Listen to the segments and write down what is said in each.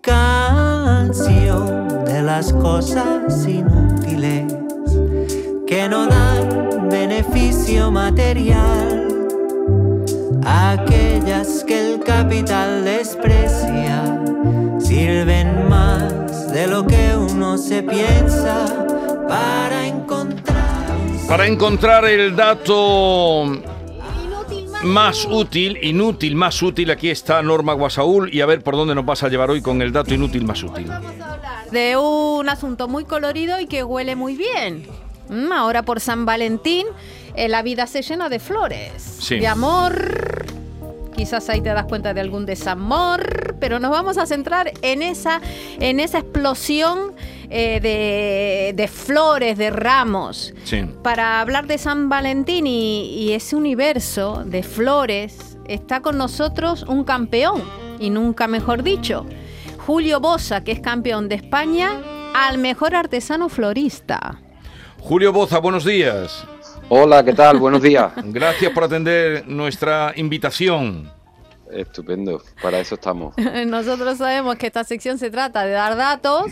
canción de las cosas inútiles que no dan beneficio material, aquellas que el capital desprecia, sirven más de lo que uno se piensa para encontrar. Para encontrar el dato más útil, inútil, más útil, aquí está Norma Guasaúl y a ver por dónde nos vas a llevar hoy con el dato inútil más útil. De un asunto muy colorido y que huele muy bien. Mm, ahora por San Valentín eh, la vida se llena de flores, Sí. de amor. Quizás ahí te das cuenta de algún desamor, pero nos vamos a centrar en esa, en esa explosión eh, de, de flores, de ramos. Sí. Para hablar de San Valentín y, y ese universo de flores, está con nosotros un campeón, y nunca mejor dicho, Julio Bosa, que es campeón de España al mejor artesano florista. Julio Boza, buenos días. Hola, ¿qué tal? Buenos días. Gracias por atender nuestra invitación. Estupendo, para eso estamos. Nosotros sabemos que esta sección se trata de dar datos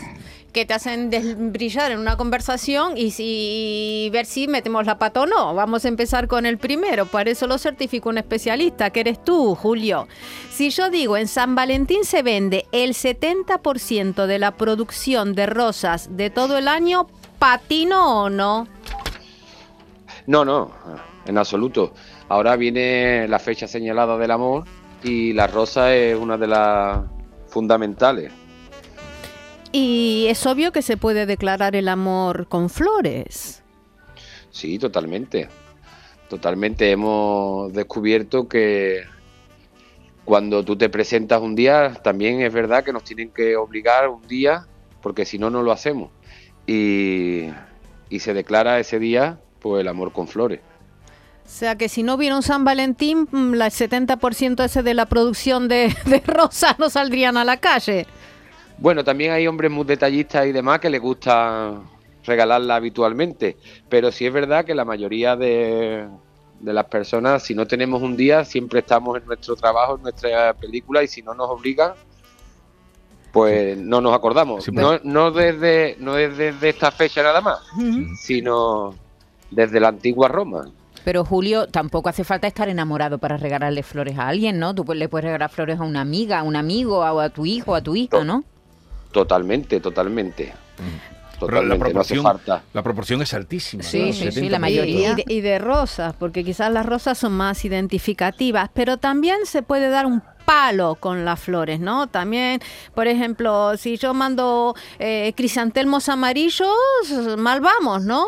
que te hacen brillar en una conversación y, si, ver si metemos la pata o no. Vamos a empezar con el primero, para eso lo certificó un especialista, que eres tú, Julio. Si yo digo, en San Valentín se vende el 70% de la producción de rosas de todo el año, ¿patino o no? No, no, en absoluto. Ahora viene la fecha señalada del amor y la rosa es una de las fundamentales. Y es obvio que se puede declarar el amor con flores. Sí, totalmente. Totalmente hemos descubierto que cuando tú te presentas un día, también es verdad que nos tienen que obligar un día, porque si no, no lo hacemos. Y, y se declara ese día, pues el amor con flores. O sea que si no hubiera un San Valentín, mm, el 70% ese de la producción de, de rosas no saldrían a la calle. Bueno, también hay hombres muy detallistas y demás que les gusta regalarla habitualmente, pero sí es verdad que la mayoría de, de las personas, si no tenemos un día, siempre estamos en nuestro trabajo, en nuestra película, y si no nos obligan, pues no nos acordamos. Sí, no, no desde no desde desde esta fecha nada más, sino desde la antigua Roma. Pero Julio, tampoco hace falta estar enamorado para regalarle flores a alguien, ¿no? Tú le puedes regalar flores a una amiga, a un amigo, o a tu hijo, a tu hija, ¿no? Totalmente, totalmente. La Totalmente, no hace proporción, falta. la proporción es altísima. Sí, ¿no? sí, sí, 70%. la mayoría. y de, y de rosas, porque quizás las rosas son más identificativas, pero también se puede dar un palo con las flores, ¿no? También, por ejemplo, si yo mando eh, crisantelmos amarillos, mal vamos, ¿no?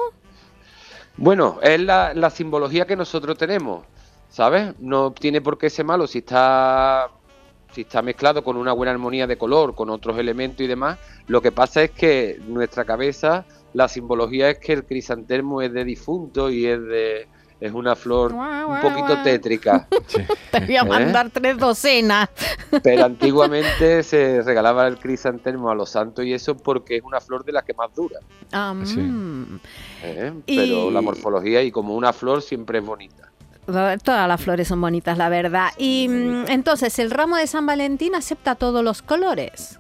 Bueno, es la, la simbología que nosotros tenemos, ¿sabes? No tiene por qué ser malo si está si está mezclado con una buena armonía de color, con otros elementos y demás. Lo que pasa es que nuestra cabeza, la simbología es que el crisantelmo es de difunto y es de es una flor un poquito tétrica, Sí. Te voy a ¿Eh? mandar tres docenas. pero antiguamente se regalaba el crisantelmo a los santos y eso porque es una flor de las que más dura. Sí. ¿eh? Y- Pero la morfología y como una flor siempre es bonita. Todas las flores son bonitas, la verdad. Y mm, entonces, ¿el ramo de San Valentín acepta todos los colores?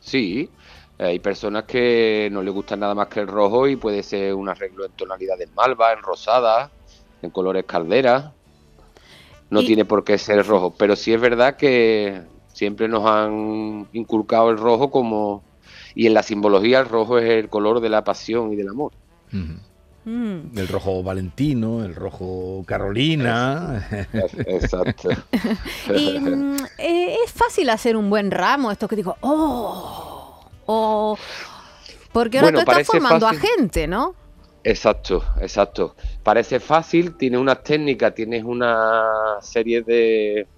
Sí, hay personas que no les gusta nada más que el rojo y puede ser un arreglo en tonalidades malva, en rosada, en colores caldera. No Y- tiene por qué ser rojo, pero sí es verdad que siempre nos han inculcado el rojo como... Y en la simbología el rojo es el color de la pasión y del amor. Mm. El rojo Valentino, el rojo Carolina. Exacto. Y mm, eh, es fácil hacer un buen ramo, esto que digo, oh, oh, porque ahora Bueno, tú estás formando fácil. a gente, ¿no? Exacto, exacto. Parece fácil, tienes unas técnicas, tienes una serie de,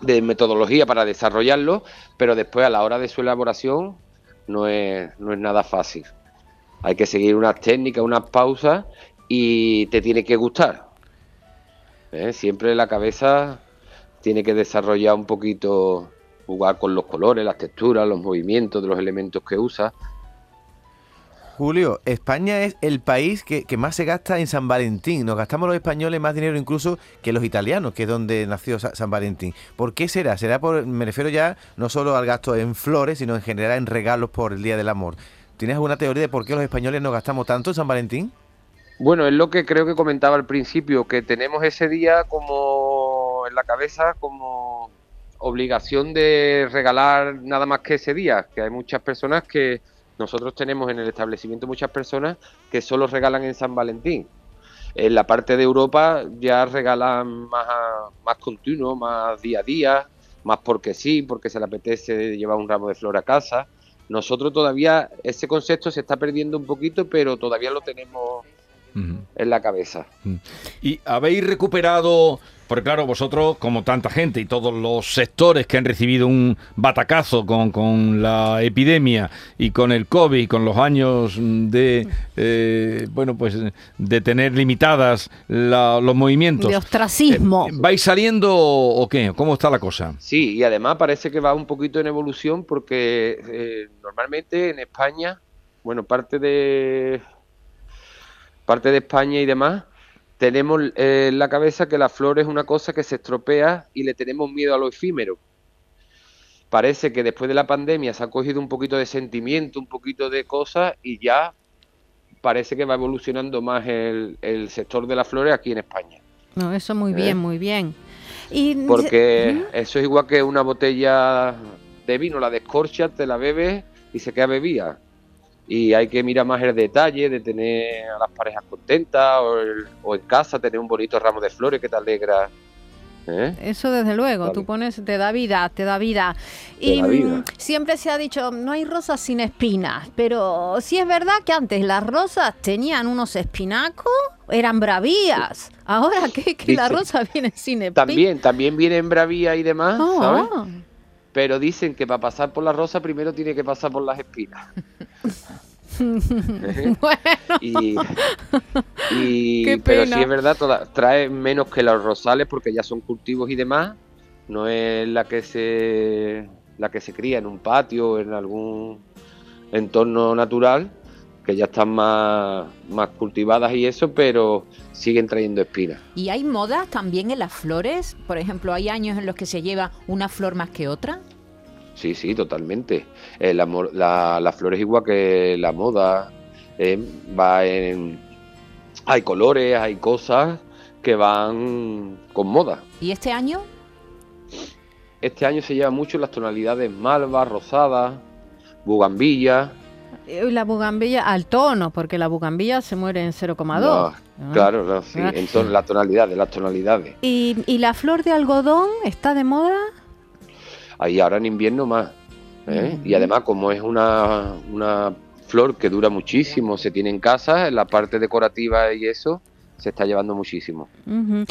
de metodología para desarrollarlo, pero después a la hora de su elaboración no es, no es nada fácil. Hay que seguir unas técnicas, unas pausas y te tiene que gustar. ¿Eh? Siempre la cabeza tiene que desarrollar un poquito, jugar con los colores, las texturas, los movimientos de los elementos que usa. Julio, España es el país que, más se gasta en San Valentín. Nos gastamos los españoles más dinero incluso que los italianos, que es donde nació Sa- San Valentín. ¿Por qué será? Será por, me refiero ya no solo al gasto en flores, sino en general en regalos por el Día del Amor. ¿Tienes alguna teoría de por qué los españoles nos gastamos tanto en San Valentín? Bueno, es lo que creo que comentaba al principio, que tenemos ese día como en la cabeza como obligación de regalar nada más que ese día, que hay muchas personas que nosotros tenemos en el establecimiento muchas personas que solo regalan en San Valentín. En la parte de Europa ya regalan más, a- más continuo, más día a día, más porque sí, porque se le apetece llevar un ramo de flor a casa. Nosotros todavía ese concepto se está perdiendo un poquito, pero todavía lo tenemos en la cabeza. Y habéis recuperado, porque claro, vosotros, como tanta gente y todos los sectores que han recibido un batacazo con, con la epidemia y con el COVID y con los años de, eh, bueno, pues de tener limitadas la- los movimientos. De ostracismo. Eh, ¿Vais saliendo o qué? ¿Cómo está la cosa? Sí, y además parece que va un poquito en evolución porque eh, normalmente en España, bueno, parte de parte de España y demás, tenemos eh, en la cabeza que la flor es una cosa que se estropea y le tenemos miedo a lo efímero. Parece que después de la pandemia se ha cogido un poquito de sentimiento, un poquito de cosas y ya parece que va evolucionando más el, el sector de las flores aquí en España. No, eso muy ¿Eh? bien, muy bien. Y Porque eso es igual que una botella de vino, la descorchas, te la bebes y se queda bebida. Y hay que mirar más el detalle de tener a las parejas contentas o, el- o en casa tener un bonito ramo de flores que te alegra. ¿eh? Eso desde luego, Vale. tú pones, te da vida, te da vida. Te Y da vida. mm, siempre se ha dicho, no hay rosas sin espinas, pero sí es verdad que antes las rosas tenían unos espinacos, eran bravías. Ahora que, que las rosas vienen sin espinas. También, también vienen bravía y demás, ¿sabes? Oh, Pero dicen que para pasar por la rosa primero tiene que pasar por las espinas. bueno, Y, y- Qué pero sí es verdad, toda- trae menos que los rosales porque ya son cultivos y demás. No es la que se la que se cría en un patio o en algún entorno natural, que ya están más, más cultivadas y eso, pero siguen trayendo espinas. ¿Y hay modas también en las flores? Por ejemplo, ¿hay años en los que se lleva una flor más que otra? Sí, sí, totalmente. Eh, la, la, la flor es igual que la moda. eh, va en. Hay colores, hay cosas que van con moda. ¿Y este año? Este año se lleva mucho las tonalidades malva, rosada, bugambilla. y la bugambilla al tono, porque la bugambilla se muere en 0,2. No. Claro, no, sí, Ah. en ton- las tonalidades, las tonalidades. ¿Y, y la flor de algodón está de moda? Ahí ahora en invierno más. ¿eh? Y además, como es una, una flor que dura muchísimo, se tiene en casa, en la parte decorativa y eso, se está llevando muchísimo. Mm,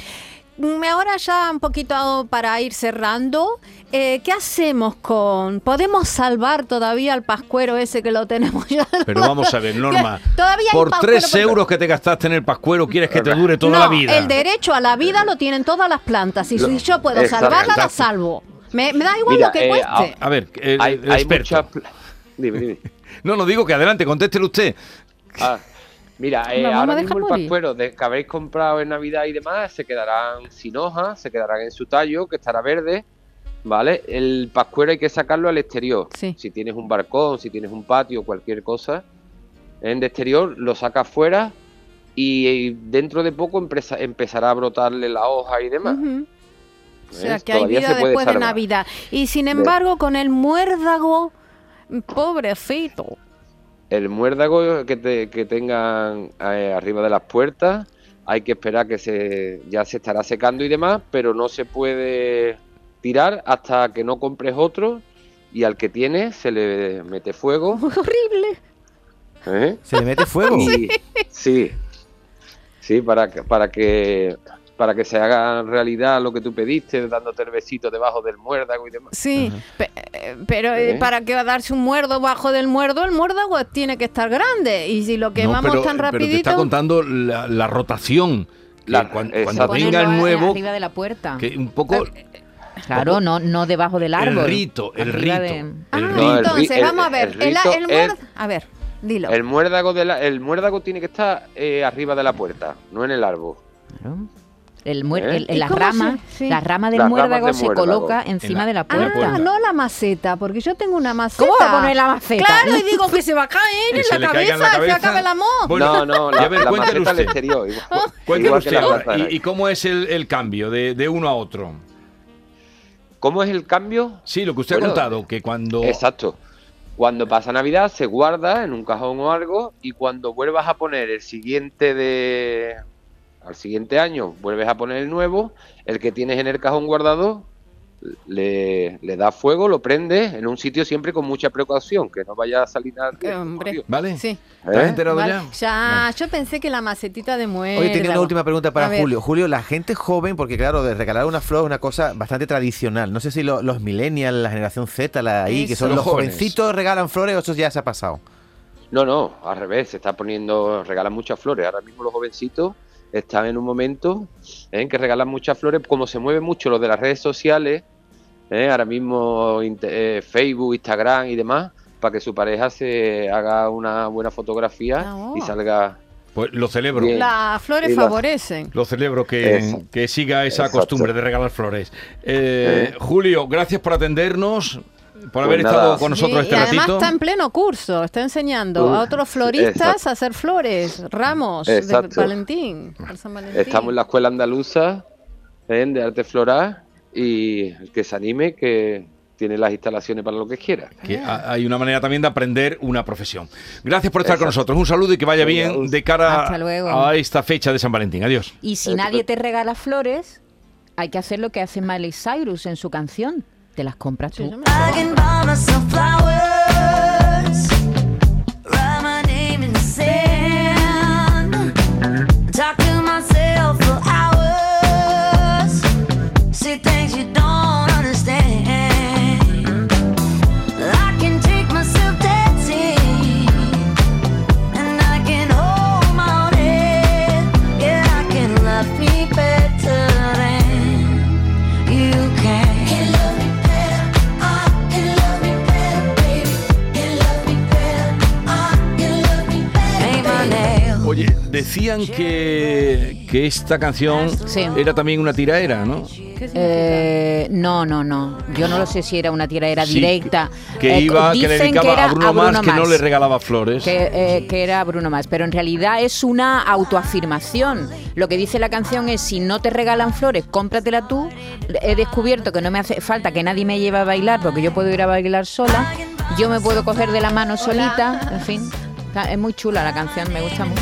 Ahora ya un poquito para ir cerrando, eh, ¿qué hacemos con... ¿Podemos salvar todavía al pascuero ese que lo tenemos ya? Pero vamos a ver, Norma. Todavía Por pascuero, 3 pero- euros que te gastaste en el pascuero, quieres que te dure toda no, la vida. el derecho a la vida lo tienen todas las plantas y si yo puedo salvarla, la salvo. Me, me da igual Mira, lo que eh, cueste. A ver, eh, hay, el hay pla- Dime, dime. No, no digo que adelante, contéstelo usted. Ah, mira, eh, ahora mismo el pascuero de, que habéis comprado en Navidad y demás se quedarán sin hojas, se quedarán en su tallo, que estará verde, ¿vale? El pascuero hay que sacarlo al exterior. Sí. Si tienes un balcón, si tienes un patio, cualquier cosa, en de exterior lo sacas fuera y dentro de poco empresa- empezará a brotarle la hoja y demás. O sea, ¿ves? que hay Todavía vida se puede después de. Navidad. Y sin embargo, con el muérdago, pobrecito. El muérdago que, te- que tengan eh, arriba de las puertas, hay que esperar que se ya se estará secando y demás, pero no se puede tirar hasta que no compres otro y al que tienes se le mete fuego. Horrible. ¿eh? ¿Se le mete fuego? Y- sí, sí, para que, para que para que se haga realidad lo que tú pediste, dándote el besito debajo del muérdago y demás. Sí, pe- eh, pero eh, ¿Eh? para que va a darse un muerdo bajo del muerdo, el muérdago tiene que estar grande. Y si lo No, quemamos pero, tan pero te rapidito... está contando la, la rotación. La- cuando, venga el nuevo, arriba de la puerta. que un poco Claro, no, no debajo del árbol. rito, el rito. de- Ah, el No, rito. ri- entonces, el- vamos a ver. el El, A ver. Dilo. El muérdago, de la- el muérdago tiene que estar eh, arriba de la puerta, no en el árbol. Claro. El muer- ¿Eh? el- el- ¿Y la rama, se- sí. la rama del Las muérdago de se muérdago. coloca encima la- de la en puerta. Ah, no la maceta, porque yo tengo una maceta. ¿Cómo va a poner la maceta? Claro, y digo que se va a caer en se la cabeza, en la se cabeza. acabe el amor. Bueno, no, no, la, ver, la maceta al usted. exterior. Igual, que usted, la ¿y, y cómo es el, el cambio de, de uno a otro? ¿Cómo es el cambio? Sí, lo que usted Bueno, ha contado, que cuando... Exacto. Cuando pasa Navidad se guarda en un cajón o algo y cuando vuelvas a poner el siguiente de al siguiente año vuelves a poner el nuevo, el que tienes en el cajón guardado le, le da fuego, lo prendes en un sitio siempre con mucha precaución, que no vaya a salir nada. Eh, hombre. ¿Vale? Sí. ¿Te has ¿Eh? enterado Vale. ya? Ya, yo pensé que la macetita de muérdago. Oye, tenía una última pregunta para. Julio. Julio, la gente joven, porque claro, de regalar una flor es una cosa bastante tradicional. No sé si lo- los millennials, la generación Z, la ahí, que son Los los, jovencitos, regalan flores o eso ya se ha pasado. No, no, al revés, se está poniendo, regalan muchas flores. Ahora mismo los jovencitos están en un momento en que regalan muchas flores, como se mueve mucho lo de las redes sociales, ¿eh? ahora mismo eh, Facebook, Instagram y demás, para que su pareja se haga una buena fotografía Ah, oh. y salga. Pues lo celebro. Bien. Las flores la- favorecen. Lo celebro que, que siga esa Exacto. costumbre de regalar flores. Eh, Eh. Julio, gracias por atendernos, por Pues haber nada. estado con nosotros Sí, este y además ratito. está en pleno curso, está enseñando a otros floristas exacto. a hacer flores, ramos de Exacto. Valentín, por San Valentín. Estamos en la escuela andaluza ¿eh? de arte floral y el que se anime, que tiene las instalaciones para lo que quiera. Que ha- hay una manera también de aprender una profesión. Gracias por estar con Exacto. nosotros. Un saludo y que vaya bien de cara a esta fecha de San Valentín. Adiós. Y si nadie te regala flores, hay que hacer lo que hace Miley Cyrus en su canción. Te las compras Sí, tú. yo decían que, que esta canción Sí. era también una tiraera, ¿no? Eh, no, no, no. Yo no lo sé si era una tiradera Sí, directa. Que, Eh, iba, que le dedicaba a Bruno Mars, que no le regalaba flores. que, eh, que era Bruno Mars, pero en realidad es una autoafirmación. Lo que dice la canción es, si no te regalan flores, cómpratela tú. He descubierto que no me hace falta que nadie me lleve a bailar, porque yo puedo ir a bailar sola. Yo me puedo coger de la mano solita, en fin. Es muy chula la canción, me gusta mucho.